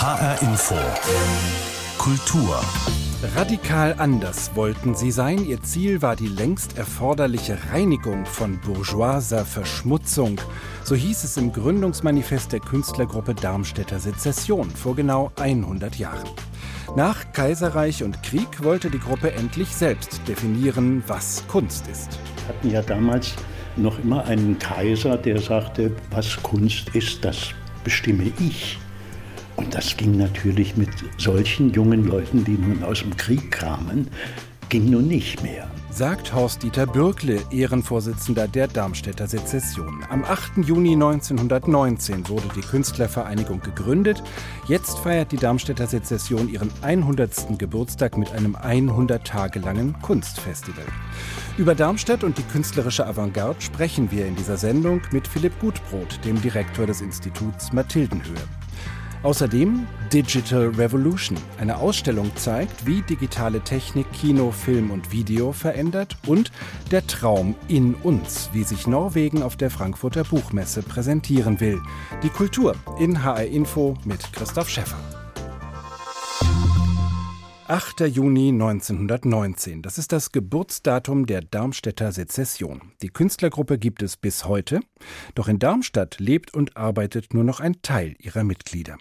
HR Info. Kultur. Radikal anders wollten sie sein. Ihr Ziel war die längst erforderliche Reinigung von bourgeoiser Verschmutzung. So hieß es im Gründungsmanifest der Künstlergruppe Darmstädter Sezession vor genau 100 Jahren. Nach Kaiserreich und Krieg wollte die Gruppe endlich selbst definieren, was Kunst ist. Wir hatten ja damals noch immer einen Kaiser, der sagte, was Kunst ist, das bestimme ich. Und das ging natürlich mit solchen jungen Leuten, die nun aus dem Krieg kamen, ging nun nicht mehr. Sagt Horst-Dieter Bürkle, Ehrenvorsitzender der Darmstädter Sezession. Am 8. Juni 1919 wurde die Künstlervereinigung gegründet. Jetzt feiert die Darmstädter Sezession ihren 100. Geburtstag mit einem 100 Tage langen Kunstfestival. Über Darmstadt und die künstlerische Avantgarde sprechen wir in dieser Sendung mit Philipp Gutbrot, dem Direktor des Instituts Mathildenhöhe. Außerdem Digital Revolution. Eine Ausstellung zeigt, wie digitale Technik Kino, Film und Video verändert und der Traum in uns, wie sich Norwegen auf der Frankfurter Buchmesse präsentieren will. Die Kultur in HR Info mit Christoph Schäffer. 8. Juni 1919. Das ist das Geburtsdatum der Darmstädter Sezession. Die Künstlergruppe gibt es bis heute, doch in Darmstadt lebt und arbeitet nur noch ein Teil ihrer Mitglieder.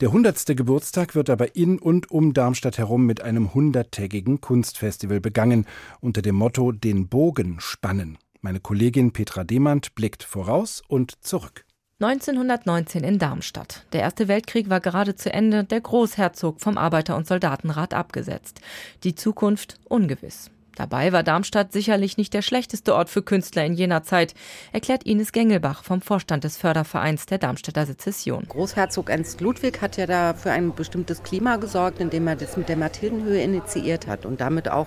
Der 100. Geburtstag wird aber in und um Darmstadt herum mit einem hunderttägigen Kunstfestival begangen, unter dem Motto Den Bogen spannen. Meine Kollegin Petra Demand blickt voraus und zurück. 1919 in Darmstadt. Der Erste Weltkrieg war gerade zu Ende, der Großherzog vom Arbeiter- und Soldatenrat abgesetzt. Die Zukunft ungewiss. Dabei war Darmstadt sicherlich nicht der schlechteste Ort für Künstler in jener Zeit, erklärt Ines Gengelbach vom Vorstand des Fördervereins der Darmstädter Sezession. Großherzog Ernst Ludwig hat ja da für ein bestimmtes Klima gesorgt, indem er das mit der Mathildenhöhe initiiert hat und damit auch,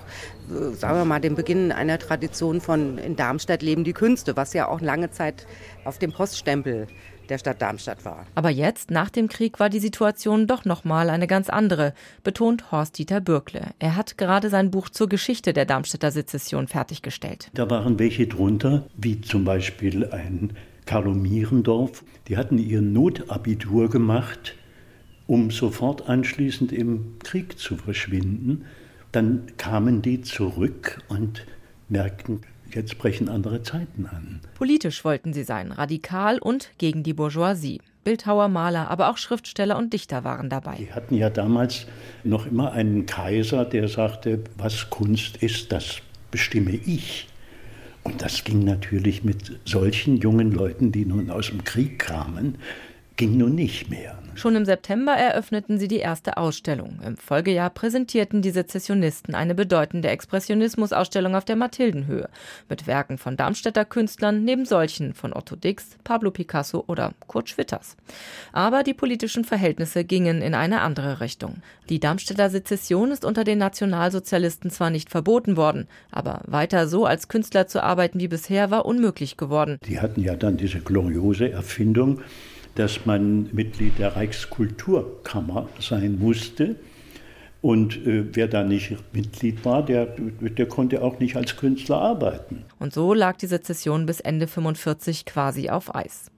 äh, sagen wir mal, den Beginn einer Tradition von in Darmstadt leben die Künste, was ja auch lange Zeit auf dem Poststempel der Stadt Darmstadt war. Aber jetzt, nach dem Krieg, war die Situation doch nochmal eine ganz andere, betont Horst-Dieter Bürkle. Er hat gerade sein Buch zur Geschichte der Darmstädter Sezession fertiggestellt. Da waren welche drunter, wie zum Beispiel ein Carlo Mierendorf. Die hatten ihr Notabitur gemacht, um sofort anschließend im Krieg zu verschwinden. Dann kamen die zurück und merkten, Jetzt brechen andere Zeiten an. Politisch wollten sie sein, radikal und gegen die Bourgeoisie. Bildhauer, Maler, aber auch Schriftsteller und Dichter waren dabei. Die hatten ja damals noch immer einen Kaiser, der sagte, was Kunst ist, das bestimme ich. Und das ging natürlich mit solchen jungen Leuten, die nun aus dem Krieg kamen, ging nun nicht mehr. Schon im September eröffneten sie die erste Ausstellung. Im Folgejahr präsentierten die Sezessionisten eine bedeutende Expressionismus-Ausstellung auf der Mathildenhöhe mit Werken von Darmstädter Künstlern neben solchen von Otto Dix, Pablo Picasso oder Kurt Schwitters. Aber die politischen Verhältnisse gingen in eine andere Richtung. Die Darmstädter Sezession ist unter den Nationalsozialisten zwar nicht verboten worden, aber weiter so als Künstler zu arbeiten wie bisher war unmöglich geworden. Die hatten ja dann diese gloriose Erfindung, dass man Mitglied der Reichskulturkammer sein musste. Und äh, wer da nicht Mitglied war, der, der konnte auch nicht als Künstler arbeiten. Und so lag die Sezession bis Ende 45 quasi auf Eis.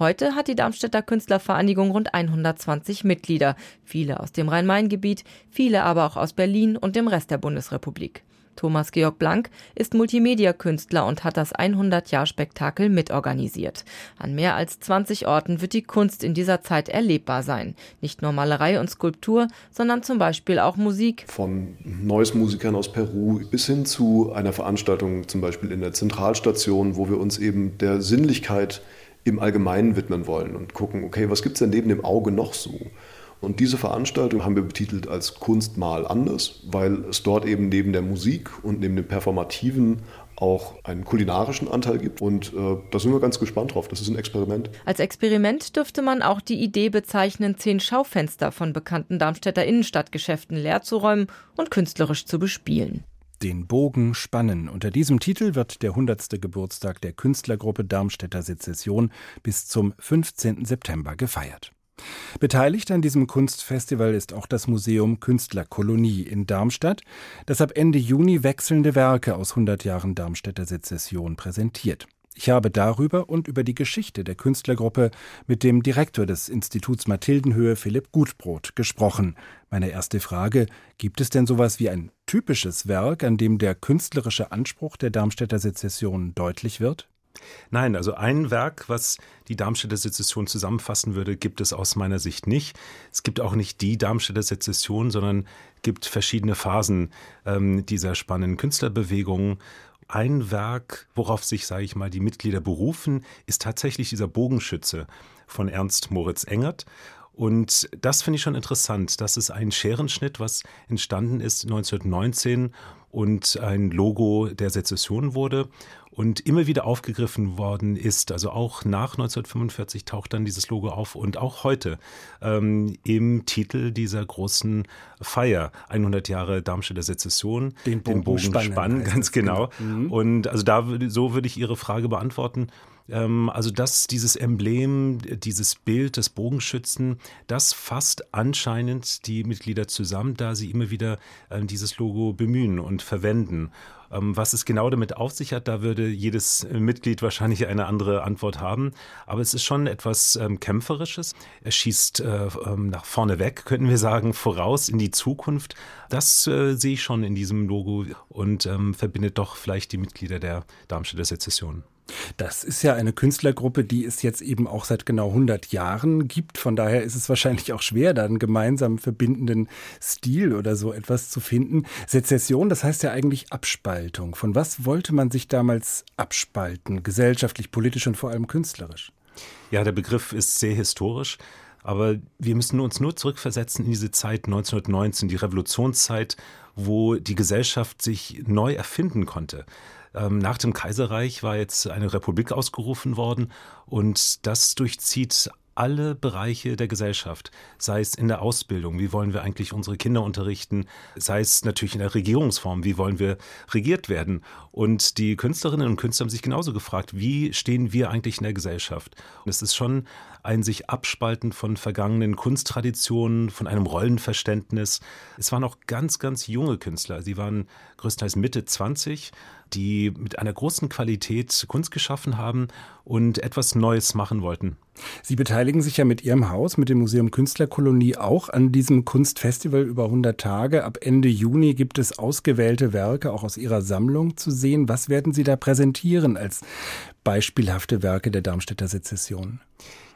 Heute hat die Darmstädter Künstlervereinigung rund 120 Mitglieder, viele aus dem Rhein-Main-Gebiet, viele aber auch aus Berlin und dem Rest der Bundesrepublik. Thomas Georg Blank ist Multimedia-Künstler und hat das 100-Jahr-Spektakel mitorganisiert. An mehr als 20 Orten wird die Kunst in dieser Zeit erlebbar sein. Nicht nur Malerei und Skulptur, sondern zum Beispiel auch Musik. Von Neues-Musikern aus Peru bis hin zu einer Veranstaltung zum Beispiel in der Zentralstation, wo wir uns eben der Sinnlichkeit im Allgemeinen widmen wollen und gucken, okay, was gibt es denn neben dem Auge noch so? Und diese Veranstaltung haben wir betitelt als Kunst mal anders, weil es dort eben neben der Musik und neben dem Performativen auch einen kulinarischen Anteil gibt. Und äh, da sind wir ganz gespannt drauf. Das ist ein Experiment. Als Experiment dürfte man auch die Idee bezeichnen, zehn Schaufenster von bekannten Darmstädter Innenstadtgeschäften leer zu räumen und künstlerisch zu bespielen. Den Bogen spannen. Unter diesem Titel wird der 100. Geburtstag der Künstlergruppe Darmstädter Sezession bis zum 15. September gefeiert. Beteiligt an diesem Kunstfestival ist auch das Museum Künstlerkolonie in Darmstadt, das ab Ende Juni wechselnde Werke aus 100 Jahren Darmstädter Sezession präsentiert. Ich habe darüber und über die Geschichte der Künstlergruppe mit dem Direktor des Instituts Mathildenhöhe, Philipp Gutbrot, gesprochen. Meine erste Frage, gibt es denn sowas wie ein typisches Werk, an dem der künstlerische Anspruch der Darmstädter Sezession deutlich wird? Nein, also ein Werk, was die Darmstädter Sezession zusammenfassen würde, gibt es aus meiner Sicht nicht. Es gibt auch nicht die Darmstädter Sezession, sondern gibt verschiedene Phasen ähm, dieser spannenden Künstlerbewegung. Ein Werk, worauf sich, sage ich mal, die Mitglieder berufen, ist tatsächlich dieser Bogenschütze von Ernst Moritz Engert. Und das finde ich schon interessant. Das ist ein Scherenschnitt, was entstanden ist 1919 und ein Logo der Sezession wurde und immer wieder aufgegriffen worden ist. Also auch nach 1945 taucht dann dieses Logo auf und auch heute ähm, im Titel dieser großen Feier 100 Jahre Darmstädter Sezession, den Bogen, den Bogen spannen, spannen ganz genau. genau. Mhm. Und also da so würde ich Ihre Frage beantworten. Ähm, also das, dieses Emblem, dieses Bild des Bogenschützen, das fasst anscheinend die Mitglieder zusammen, da sie immer wieder äh, dieses Logo bemühen und verwenden. Ähm, was es genau damit auf sich hat, da würde jedes Mitglied wahrscheinlich eine andere Antwort haben. Aber es ist schon etwas ähm, Kämpferisches. Er schießt äh, ähm, nach vorne weg, könnten wir sagen, voraus in die Zukunft. Das äh, sehe ich schon in diesem Logo und ähm, verbindet doch vielleicht die Mitglieder der Darmstädter Sezession. Das ist ja eine Künstlergruppe, die es jetzt eben auch seit genau 100 Jahren gibt. Von daher ist es wahrscheinlich auch schwer, da einen gemeinsam verbindenden Stil oder so etwas zu finden. Sezession, das heißt ja eigentlich Abspaltung. Von was wollte man sich damals abspalten? Gesellschaftlich, politisch und vor allem künstlerisch? Ja, der Begriff ist sehr historisch. Aber wir müssen uns nur zurückversetzen in diese Zeit 1919, die Revolutionszeit, wo die Gesellschaft sich neu erfinden konnte. Ähm, nach dem Kaiserreich war jetzt eine Republik ausgerufen worden und das durchzieht alle Bereiche der Gesellschaft, sei es in der Ausbildung, wie wollen wir eigentlich unsere Kinder unterrichten, sei es natürlich in der Regierungsform, wie wollen wir regiert werden. Und die Künstlerinnen und Künstler haben sich genauso gefragt, wie stehen wir eigentlich in der Gesellschaft? Und es ist schon ein sich abspalten von vergangenen Kunsttraditionen, von einem Rollenverständnis. Es waren auch ganz, ganz junge Künstler. Sie waren größtenteils Mitte 20 die mit einer großen Qualität Kunst geschaffen haben und etwas Neues machen wollten. Sie beteiligen sich ja mit Ihrem Haus, mit dem Museum Künstlerkolonie, auch an diesem Kunstfestival über 100 Tage. Ab Ende Juni gibt es ausgewählte Werke auch aus Ihrer Sammlung zu sehen. Was werden Sie da präsentieren als beispielhafte Werke der Darmstädter Sezession?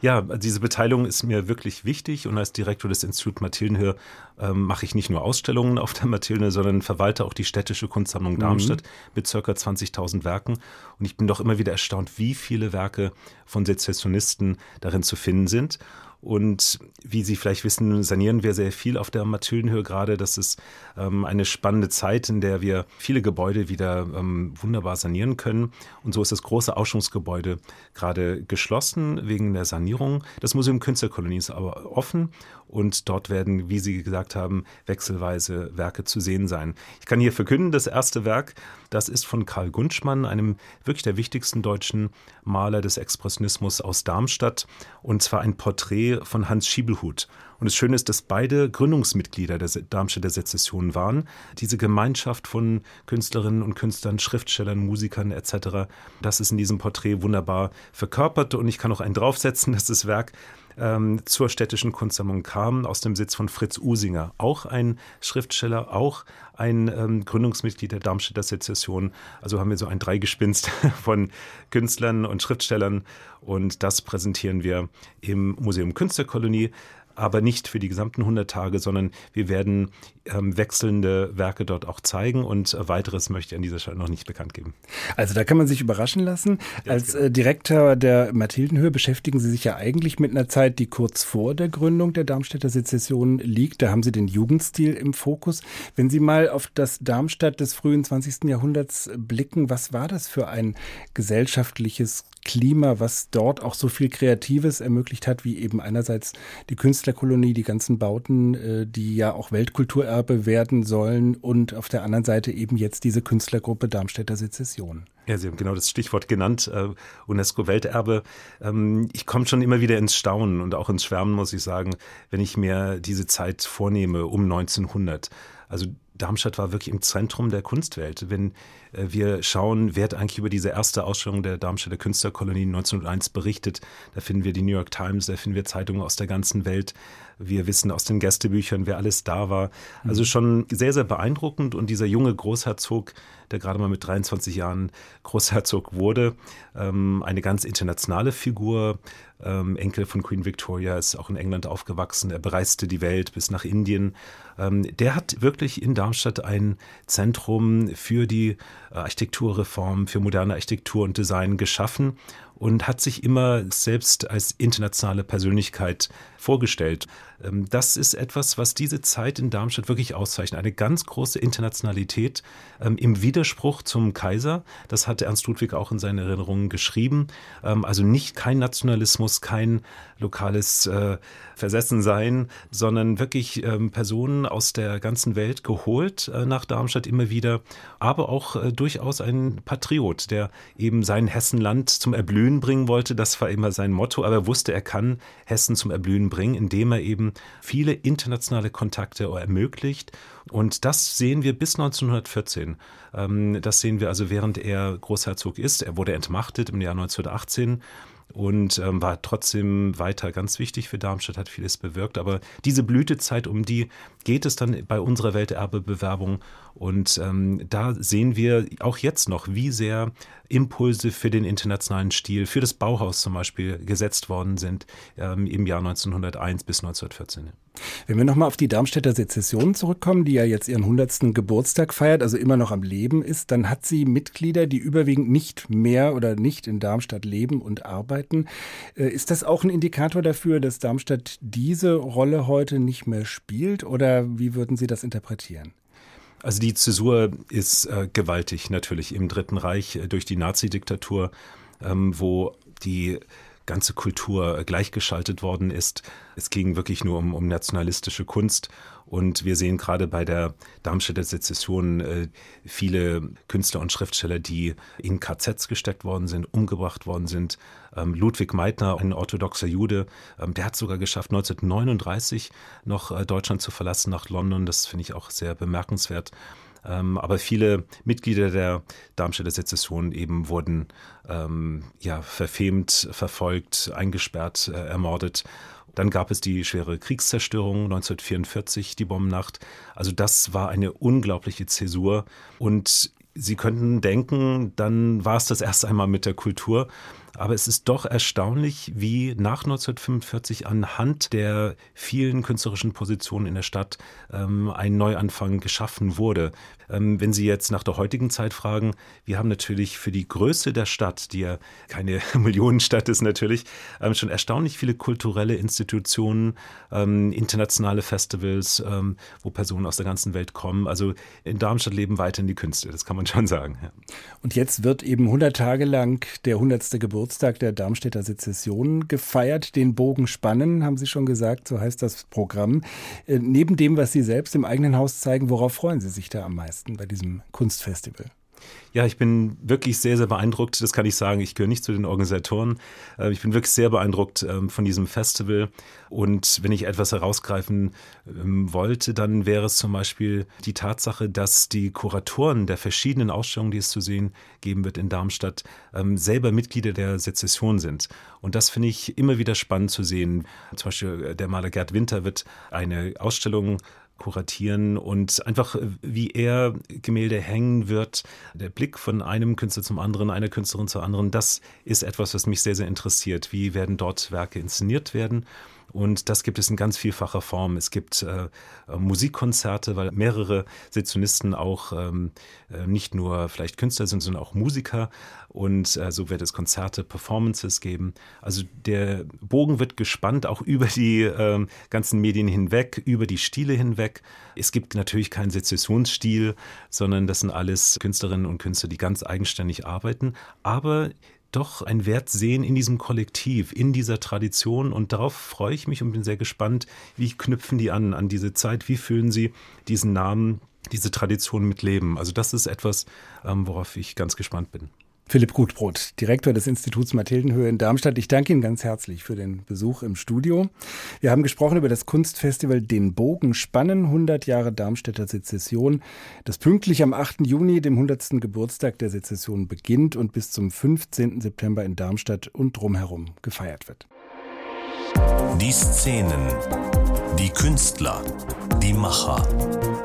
Ja, diese Beteiligung ist mir wirklich wichtig und als Direktor des Instituts Mathildenhöhe ähm, mache ich nicht nur Ausstellungen auf der Mathilde, sondern verwalte auch die städtische Kunstsammlung mhm. Darmstadt mhm. mit circa 20.000 Werken. Und ich bin doch immer wieder erstaunt, wie viele Werke von Sezessionisten darin zu finden sind. Und wie Sie vielleicht wissen, sanieren wir sehr viel auf der Mathildenhöhe gerade. Das ist ähm, eine spannende Zeit, in der wir viele Gebäude wieder ähm, wunderbar sanieren können. Und so ist das große Ausstellungsgebäude gerade geschlossen wegen der Sanierung. Das Museum Künstlerkolonie ist aber offen und dort werden, wie Sie gesagt haben, wechselweise Werke zu sehen sein. Ich kann hier verkünden, das erste Werk, das ist von Karl Gunschmann, einem wirklich der wichtigsten deutschen Maler des Expressionismus aus Darmstadt, und zwar ein Porträt von Hans Schiebelhut. Und das Schöne ist, dass beide Gründungsmitglieder der Darmstädter Sezession waren. Diese Gemeinschaft von Künstlerinnen und Künstlern, Schriftstellern, Musikern etc., das ist in diesem Porträt wunderbar verkörpert. Und ich kann auch einen draufsetzen, dass das Werk ähm, zur städtischen Kunstsammlung kam, aus dem Sitz von Fritz Usinger, auch ein Schriftsteller, auch ein ähm, Gründungsmitglied der Darmstädter Sezession. Also haben wir so ein Dreigespinst von Künstlern und Schriftstellern und das präsentieren wir im Museum Künstlerkolonie aber nicht für die gesamten 100 Tage, sondern wir werden ähm, wechselnde Werke dort auch zeigen und äh, weiteres möchte ich an dieser Stelle noch nicht bekannt geben. Also da kann man sich überraschen lassen. Ja, Als genau. äh, Direktor der Mathildenhöhe beschäftigen Sie sich ja eigentlich mit einer Zeit, die kurz vor der Gründung der Darmstädter Sezession liegt. Da haben Sie den Jugendstil im Fokus. Wenn Sie mal auf das Darmstadt des frühen 20. Jahrhunderts blicken, was war das für ein gesellschaftliches Klima, was dort auch so viel Kreatives ermöglicht hat, wie eben einerseits die Künstlerkolonie, die ganzen Bauten, äh, die ja auch Weltkulturerbe werden sollen und auf der anderen Seite eben jetzt diese Künstlergruppe Darmstädter Sezession. Ja, Sie haben genau das Stichwort genannt, äh, UNESCO-Welterbe. Ähm, ich komme schon immer wieder ins Staunen und auch ins Schwärmen, muss ich sagen, wenn ich mir diese Zeit vornehme um 1900. Also Darmstadt war wirklich im Zentrum der Kunstwelt. Wenn äh, wir schauen, wer hat eigentlich über diese erste Ausstellung der Darmstädter Künstlerkolonie 1901 berichtet, da finden wir die New York Times, da finden wir Zeitungen aus der ganzen Welt. Wir wissen aus den Gästebüchern, wer alles da war. Also mhm. schon sehr, sehr beeindruckend. Und dieser junge Großherzog, der gerade mal mit 23 Jahren Großherzog wurde, ähm, eine ganz internationale Figur, ähm, Enkel von Queen Victoria, ist auch in England aufgewachsen. Er bereiste die Welt bis nach Indien. Ähm, der hat wirklich in Darmstadt ein Zentrum für die Architekturreform, für moderne Architektur und Design geschaffen und hat sich immer selbst als internationale Persönlichkeit vorgestellt. Ähm, das ist etwas, was diese Zeit in Darmstadt wirklich auszeichnet. Eine ganz große Internationalität ähm, im Widerspruch zum Kaiser. Das hat Ernst Ludwig auch in seinen Erinnerungen geschrieben. Ähm, also nicht kein Nationalismus, kein lokales äh, Versessensein, sondern wirklich Personen aus der ganzen Welt geholt äh, nach Darmstadt immer wieder, aber auch äh, durchaus ein Patriot, der eben sein Hessenland zum Erblühen bringen wollte. Das war immer sein Motto, aber er wusste, er kann Hessen zum Erblühen bringen, indem er eben viele internationale Kontakte ermöglicht. Und das sehen wir bis 1914. Ähm, das sehen wir also, während er Großherzog ist. Er wurde entmachtet im Jahr 1918 und ähm, war trotzdem weiter ganz wichtig für Darmstadt, hat vieles bewirkt. Aber diese Blütezeit, um die geht es dann bei unserer Welterbebewerbung. Und ähm, da sehen wir auch jetzt noch, wie sehr Impulse für den internationalen Stil, für das Bauhaus zum Beispiel gesetzt worden sind ähm, im Jahr 1901 bis 1914. Wenn wir nochmal auf die Darmstädter Sezession zurückkommen, die ja jetzt ihren 100. Geburtstag feiert, also immer noch am Leben ist, dann hat sie Mitglieder, die überwiegend nicht mehr oder nicht in Darmstadt leben und arbeiten. Äh, ist das auch ein Indikator dafür, dass Darmstadt diese Rolle heute nicht mehr spielt oder wie würden Sie das interpretieren? Also die Zäsur ist äh, gewaltig natürlich im Dritten Reich äh, durch die Nazi-Diktatur, ähm, wo die ganze Kultur gleichgeschaltet worden ist. Es ging wirklich nur um, um nationalistische Kunst. Und wir sehen gerade bei der Darmstädter Sezession äh, viele Künstler und Schriftsteller, die in KZs gesteckt worden sind, umgebracht worden sind. Ähm, Ludwig Meitner, ein orthodoxer Jude, ähm, der hat sogar geschafft, 1939 noch äh, Deutschland zu verlassen nach London. Das finde ich auch sehr bemerkenswert. Ähm, aber viele Mitglieder der Darmstädter Sezession eben wurden ähm, ja, verfemt, verfolgt, eingesperrt, äh, ermordet. Dann gab es die schwere Kriegszerstörung 1944, die Bombennacht. Also das war eine unglaubliche Zäsur. Und Sie könnten denken, dann war es das erst einmal mit der Kultur. Aber es ist doch erstaunlich, wie nach 1945 anhand der vielen künstlerischen Positionen in der Stadt ähm, ein Neuanfang geschaffen wurde. Ähm, wenn Sie jetzt nach der heutigen Zeit fragen, wir haben natürlich für die Größe der Stadt, die ja keine Millionenstadt ist natürlich, ähm, schon erstaunlich viele kulturelle Institutionen, ähm, internationale Festivals, ähm, wo Personen aus der ganzen Welt kommen. Also in Darmstadt leben weiterhin die Künste, das kann man schon sagen. Ja. Und jetzt wird eben 100 Tage lang der 100. Geburtstag der Darmstädter Sezession gefeiert. Den Bogen spannen, haben Sie schon gesagt, so heißt das Programm. Äh, neben dem, was Sie selbst im eigenen Haus zeigen, worauf freuen Sie sich da am meisten bei diesem Kunstfestival? Ja, ich bin wirklich sehr, sehr beeindruckt. Das kann ich sagen. Ich gehöre nicht zu den Organisatoren. Äh, ich bin wirklich sehr beeindruckt ähm, von diesem Festival. Und wenn ich etwas herausgreifen ähm, wollte, dann wäre es zum Beispiel die Tatsache, dass die Kuratoren der verschiedenen Ausstellungen, die es zu sehen geben wird in Darmstadt, ähm, selber Mitglieder der Sezession sind. Und das finde ich immer wieder spannend zu sehen. Zum Beispiel äh, der Maler Gerd Winter wird eine Ausstellung kuratieren und einfach äh, wie er Gemälde hängen wird, der Blick von einem Künstler zum anderen, einer Künstlerin zur anderen, das ist etwas, was mich sehr, sehr interessiert. Wie werden dort Werke inszeniert werden? Und das gibt es in ganz vielfacher Form. Es gibt äh, äh, Musikkonzerte, weil mehrere Sezionisten auch ähm, äh, nicht nur vielleicht Künstler sind, sondern auch Musiker. Und äh, so wird es Konzerte, Performances geben. Also der Bogen wird gespannt, auch über die ähm, ganzen Medien hinweg, über die Stile hinweg. Es gibt natürlich keinen Sezessionsstil, sondern das sind alles Künstlerinnen und Künstler, die ganz eigenständig arbeiten. Aber doch einen Wert sehen in diesem Kollektiv, in dieser Tradition. Und darauf freue ich mich und bin sehr gespannt, wie knüpfen die an, an diese Zeit, wie füllen sie diesen Namen, diese Tradition mit Leben. Also das ist etwas, ähm, worauf ich ganz gespannt bin. Philipp Gutbrot, Direktor des Instituts Mathildenhöhe in Darmstadt. Ich danke Ihnen ganz herzlich für den Besuch im Studio. Wir haben gesprochen über das Kunstfestival Den Bogen spannen, 100 Jahre Darmstädter Sezession, das pünktlich am 8. Juni, dem 100. Geburtstag der Sezession, beginnt und bis zum 15. September in Darmstadt und drumherum gefeiert wird. Die Szenen, die Künstler, die Macher,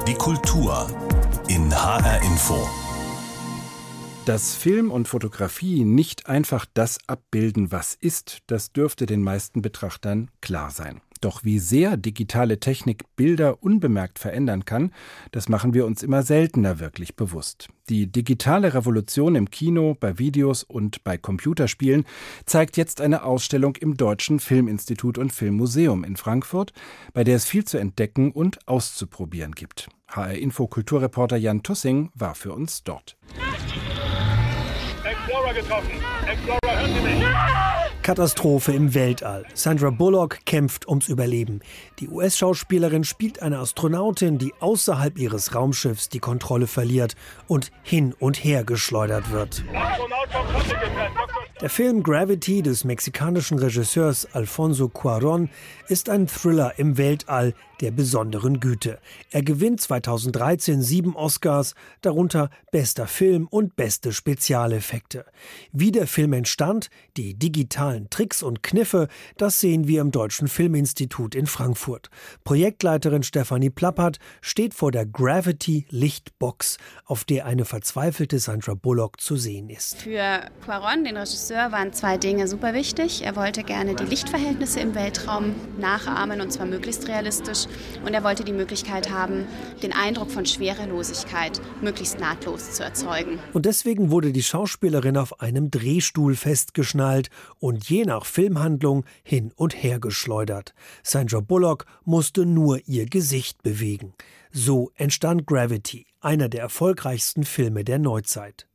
die Kultur in HR Info. Dass Film und Fotografie nicht einfach das abbilden, was ist, das dürfte den meisten Betrachtern klar sein. Doch wie sehr digitale Technik Bilder unbemerkt verändern kann, das machen wir uns immer seltener wirklich bewusst. Die digitale Revolution im Kino, bei Videos und bei Computerspielen zeigt jetzt eine Ausstellung im Deutschen Filminstitut und Filmmuseum in Frankfurt, bei der es viel zu entdecken und auszuprobieren gibt. HR Info Kulturreporter Jan Tussing war für uns dort. Explorer getroffen. Explorer, hören Sie mich? Katastrophe im Weltall. Sandra Bullock kämpft ums Überleben. Die US-Schauspielerin spielt eine Astronautin, die außerhalb ihres Raumschiffs die Kontrolle verliert und hin und her geschleudert wird. Der Film Gravity des mexikanischen Regisseurs Alfonso Cuaron ist ein Thriller im Weltall der besonderen Güte. Er gewinnt 2013 sieben Oscars, darunter bester Film und beste Spezialeffekte. Wie der Film entstand, die digitalen Tricks und Kniffe, das sehen wir im Deutschen Filminstitut in Frankfurt. Projektleiterin Stefanie Plappert steht vor der Gravity Lichtbox, auf der eine verzweifelte Sandra Bullock zu sehen ist. Für Quaron, den Regisseur, waren zwei Dinge super wichtig. Er wollte gerne die Lichtverhältnisse im Weltraum nachahmen und zwar möglichst realistisch. Und er wollte die Möglichkeit haben, den Eindruck von Schwerelosigkeit möglichst nahtlos zu erzeugen. Und deswegen wurde die Schauspielerin auf einem Drehstuhl festgeschnallt und je nach Filmhandlung hin und her geschleudert. Sandra Bullock musste nur ihr Gesicht bewegen. So entstand Gravity, einer der erfolgreichsten Filme der Neuzeit.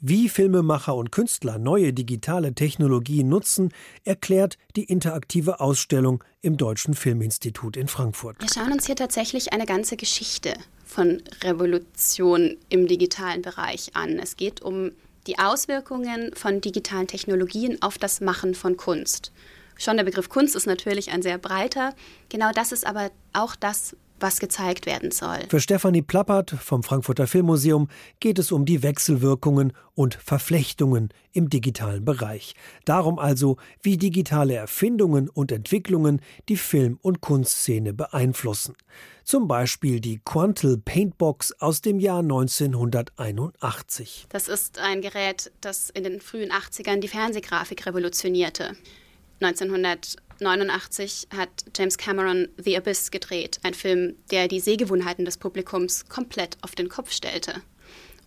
Wie Filmemacher und Künstler neue digitale Technologien nutzen, erklärt die interaktive Ausstellung im Deutschen Filminstitut in Frankfurt. Wir schauen uns hier tatsächlich eine ganze Geschichte von Revolution im digitalen Bereich an. Es geht um die Auswirkungen von digitalen Technologien auf das Machen von Kunst. Schon der Begriff Kunst ist natürlich ein sehr breiter. Genau das ist aber auch das, was gezeigt werden soll. Für Stefanie Plappert vom Frankfurter Filmmuseum geht es um die Wechselwirkungen und Verflechtungen im digitalen Bereich. Darum also, wie digitale Erfindungen und Entwicklungen die Film- und Kunstszene beeinflussen. Zum Beispiel die Quantal Paintbox aus dem Jahr 1981. Das ist ein Gerät, das in den frühen 80ern die Fernsehgrafik revolutionierte. 1989 hat James Cameron The Abyss gedreht, ein Film, der die Sehgewohnheiten des Publikums komplett auf den Kopf stellte.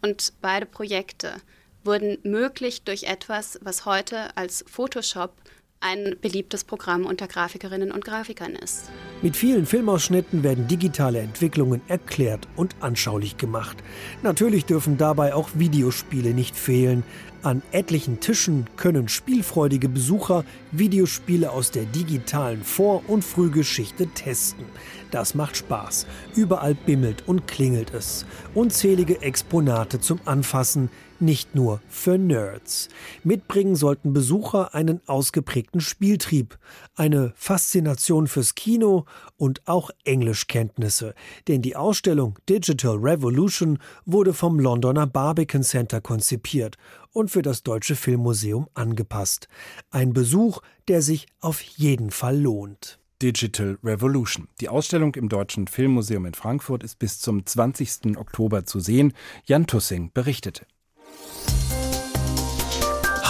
Und beide Projekte wurden möglich durch etwas, was heute als Photoshop ein beliebtes Programm unter Grafikerinnen und Grafikern ist. Mit vielen Filmausschnitten werden digitale Entwicklungen erklärt und anschaulich gemacht. Natürlich dürfen dabei auch Videospiele nicht fehlen. An etlichen Tischen können spielfreudige Besucher Videospiele aus der digitalen Vor- und Frühgeschichte testen. Das macht Spaß. Überall bimmelt und klingelt es. Unzählige Exponate zum Anfassen, nicht nur für Nerds. Mitbringen sollten Besucher einen ausgeprägten Spieltrieb, eine Faszination fürs Kino und auch Englischkenntnisse, denn die Ausstellung Digital Revolution wurde vom Londoner Barbican Center konzipiert und für das Deutsche Filmmuseum angepasst. Ein Besuch, der sich auf jeden Fall lohnt. Digital Revolution. Die Ausstellung im Deutschen Filmmuseum in Frankfurt ist bis zum 20. Oktober zu sehen. Jan Tussing berichtete.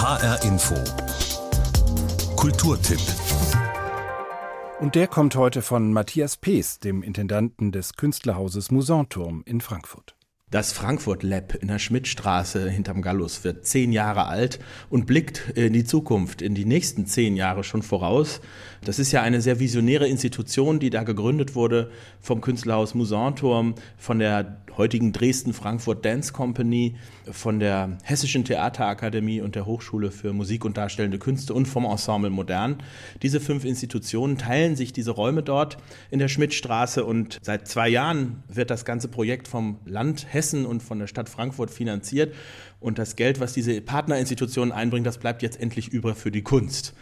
HR Info. Kulturtipp. Und der kommt heute von Matthias Pees, dem Intendanten des Künstlerhauses Musanturm in Frankfurt. Das Frankfurt Lab in der Schmidtstraße hinterm Gallus wird zehn Jahre alt und blickt in die Zukunft, in die nächsten zehn Jahre schon voraus. Das ist ja eine sehr visionäre Institution, die da gegründet wurde vom Künstlerhaus Musanturm, von der heutigen Dresden-Frankfurt Dance Company, von der Hessischen Theaterakademie und der Hochschule für Musik und Darstellende Künste und vom Ensemble Modern. Diese fünf Institutionen teilen sich diese Räume dort in der Schmidtstraße und seit zwei Jahren wird das ganze Projekt vom Land Hessen und von der Stadt Frankfurt finanziert. Und das Geld, was diese Partnerinstitutionen einbringen, das bleibt jetzt endlich über für die Kunst.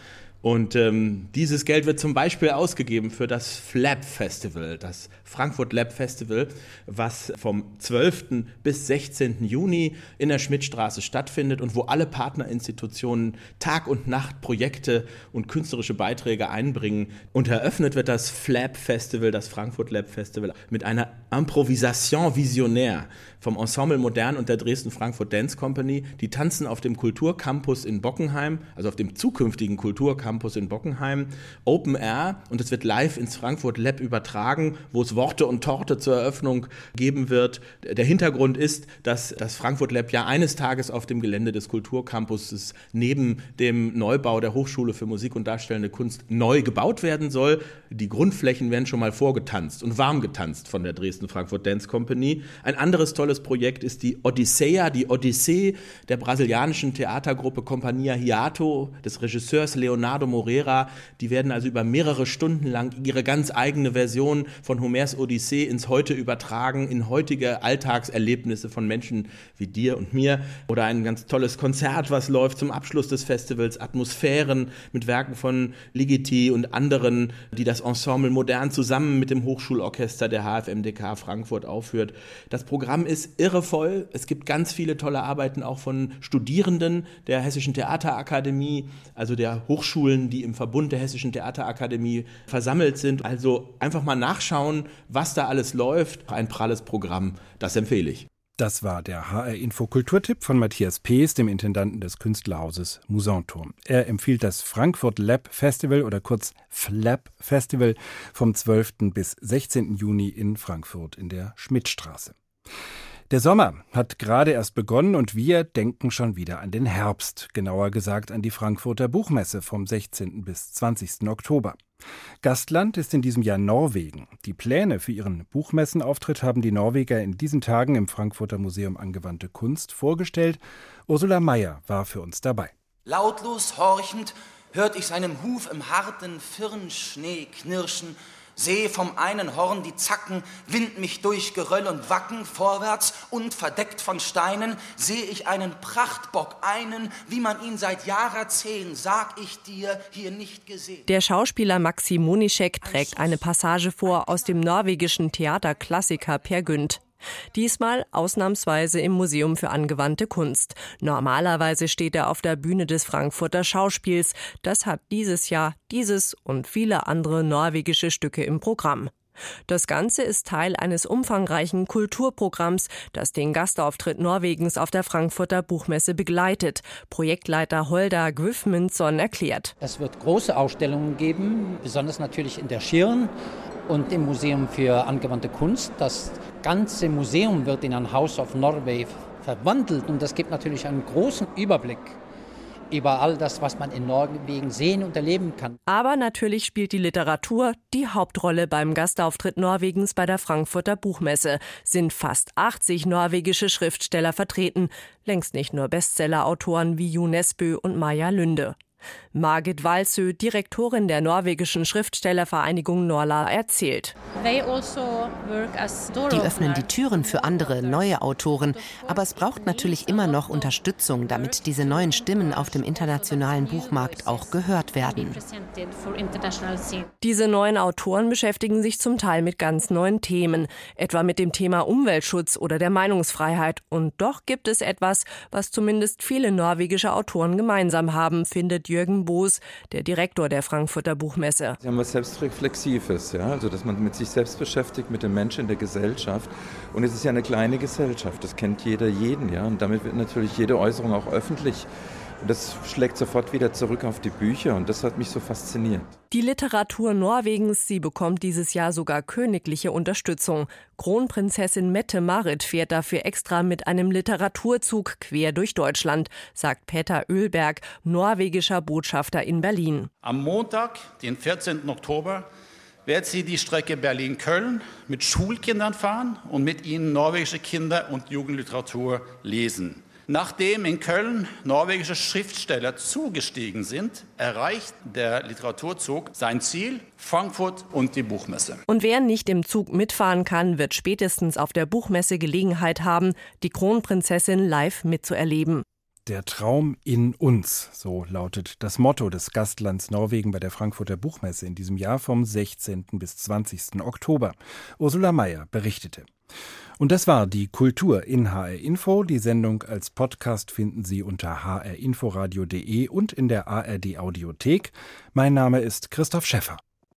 Und ähm, dieses Geld wird zum Beispiel ausgegeben für das Flap Festival, das Frankfurt Lab Festival, was vom 12. bis 16. Juni in der Schmidtstraße stattfindet und wo alle Partnerinstitutionen Tag und Nacht Projekte und künstlerische Beiträge einbringen. Und eröffnet wird das Flap Festival, das Frankfurt Lab Festival, mit einer Improvisation visionär vom Ensemble Modern und der Dresden Frankfurt Dance Company. Die tanzen auf dem Kulturcampus in Bockenheim, also auf dem zukünftigen Kulturcampus in Bockenheim, Open Air und es wird live ins Frankfurt Lab übertragen, wo es Worte und Torte zur Eröffnung geben wird. Der Hintergrund ist, dass das Frankfurt Lab ja eines Tages auf dem Gelände des Kulturcampuses neben dem Neubau der Hochschule für Musik und Darstellende Kunst neu gebaut werden soll. Die Grundflächen werden schon mal vorgetanzt und warm getanzt von der Dresden Frankfurt Dance Company. Ein anderes tolles tolles Projekt ist die Odisseia, die Odyssee der brasilianischen Theatergruppe Compania Hiato des Regisseurs Leonardo Moreira. Die werden also über mehrere Stunden lang ihre ganz eigene Version von Homers Odyssee ins Heute übertragen, in heutige Alltagserlebnisse von Menschen wie dir und mir. Oder ein ganz tolles Konzert, was läuft zum Abschluss des Festivals, Atmosphären mit Werken von Ligeti und anderen, die das Ensemble modern zusammen mit dem Hochschulorchester der HFMDK Frankfurt aufführt. Das Programm ist ist irre. Es gibt ganz viele tolle Arbeiten auch von Studierenden der Hessischen Theaterakademie, also der Hochschulen, die im Verbund der Hessischen Theaterakademie versammelt sind. Also einfach mal nachschauen, was da alles läuft. Ein pralles Programm, das empfehle ich. Das war der HR Info Kulturtipp von Matthias Pees, dem Intendanten des Künstlerhauses Musanturm. Er empfiehlt das Frankfurt Lab Festival oder kurz FLAP Festival vom 12. bis 16. Juni in Frankfurt in der Schmidtstraße. Der Sommer hat gerade erst begonnen und wir denken schon wieder an den Herbst, genauer gesagt an die Frankfurter Buchmesse vom 16. bis 20. Oktober. Gastland ist in diesem Jahr Norwegen. Die Pläne für ihren Buchmessenauftritt haben die Norweger in diesen Tagen im Frankfurter Museum Angewandte Kunst vorgestellt. Ursula Mayer war für uns dabei. Lautlos horchend hört ich seinen Huf im harten Firnschnee knirschen Seh vom einen Horn die Zacken, wind mich durch Geröll und Wacken vorwärts und verdeckt von Steinen, seh ich einen Prachtbock, einen, wie man ihn seit Jahrzehnten, sag ich dir, hier nicht gesehen. Der Schauspieler Maxi Monischek trägt eine Passage vor aus dem norwegischen Theaterklassiker Per Gynt. Diesmal ausnahmsweise im Museum für angewandte Kunst. Normalerweise steht er auf der Bühne des Frankfurter Schauspiels. Das hat dieses Jahr dieses und viele andere norwegische Stücke im Programm. Das Ganze ist Teil eines umfangreichen Kulturprogramms, das den Gastauftritt Norwegens auf der Frankfurter Buchmesse begleitet. Projektleiter Holda Gwyfmundsson erklärt. Es wird große Ausstellungen geben, besonders natürlich in der Schirn und im Museum für angewandte Kunst. Das ganze Museum wird in ein House of Norway verwandelt und das gibt natürlich einen großen Überblick über all das, was man in Norwegen sehen und erleben kann. Aber natürlich spielt die Literatur die Hauptrolle beim Gastauftritt Norwegens bei der Frankfurter Buchmesse. Sind fast 80 norwegische Schriftsteller vertreten, längst nicht nur Bestsellerautoren wie Junesbö und Maja Lünde. Margit Walsö, Direktorin der norwegischen Schriftstellervereinigung Norla, erzählt. Also die öffnen die Türen für andere, neue Autoren, aber es braucht natürlich immer noch Unterstützung, damit diese neuen Stimmen auf dem internationalen Buchmarkt auch gehört werden. Diese neuen Autoren beschäftigen sich zum Teil mit ganz neuen Themen, etwa mit dem Thema Umweltschutz oder der Meinungsfreiheit. Und doch gibt es etwas, was zumindest viele norwegische Autoren gemeinsam haben, findet Jürgen Boos, der Direktor der Frankfurter Buchmesse. Sie haben was Selbstreflexives, ja, also dass man mit sich selbst beschäftigt, mit den Menschen in der Gesellschaft. Und es ist ja eine kleine Gesellschaft, das kennt jeder jeden, ja, und damit wird natürlich jede Äußerung auch öffentlich. Und das schlägt sofort wieder zurück auf die Bücher und das hat mich so fasziniert. Die Literatur Norwegens, sie bekommt dieses Jahr sogar königliche Unterstützung. Kronprinzessin Mette Marit fährt dafür extra mit einem Literaturzug quer durch Deutschland, sagt Peter Oehlberg, norwegischer Botschafter in Berlin. Am Montag, den 14. Oktober, wird sie die Strecke Berlin-Köln mit Schulkindern fahren und mit ihnen norwegische Kinder- und Jugendliteratur lesen. Nachdem in Köln norwegische Schriftsteller zugestiegen sind, erreicht der Literaturzug sein Ziel, Frankfurt und die Buchmesse. Und wer nicht im Zug mitfahren kann, wird spätestens auf der Buchmesse Gelegenheit haben, die Kronprinzessin live mitzuerleben. Der Traum in uns, so lautet das Motto des Gastlands Norwegen bei der Frankfurter Buchmesse in diesem Jahr vom 16. bis 20. Oktober. Ursula Mayer berichtete. Und das war die Kultur in HR Info. Die Sendung als Podcast finden Sie unter hrinforadio.de und in der ARD Audiothek. Mein Name ist Christoph Schäffer.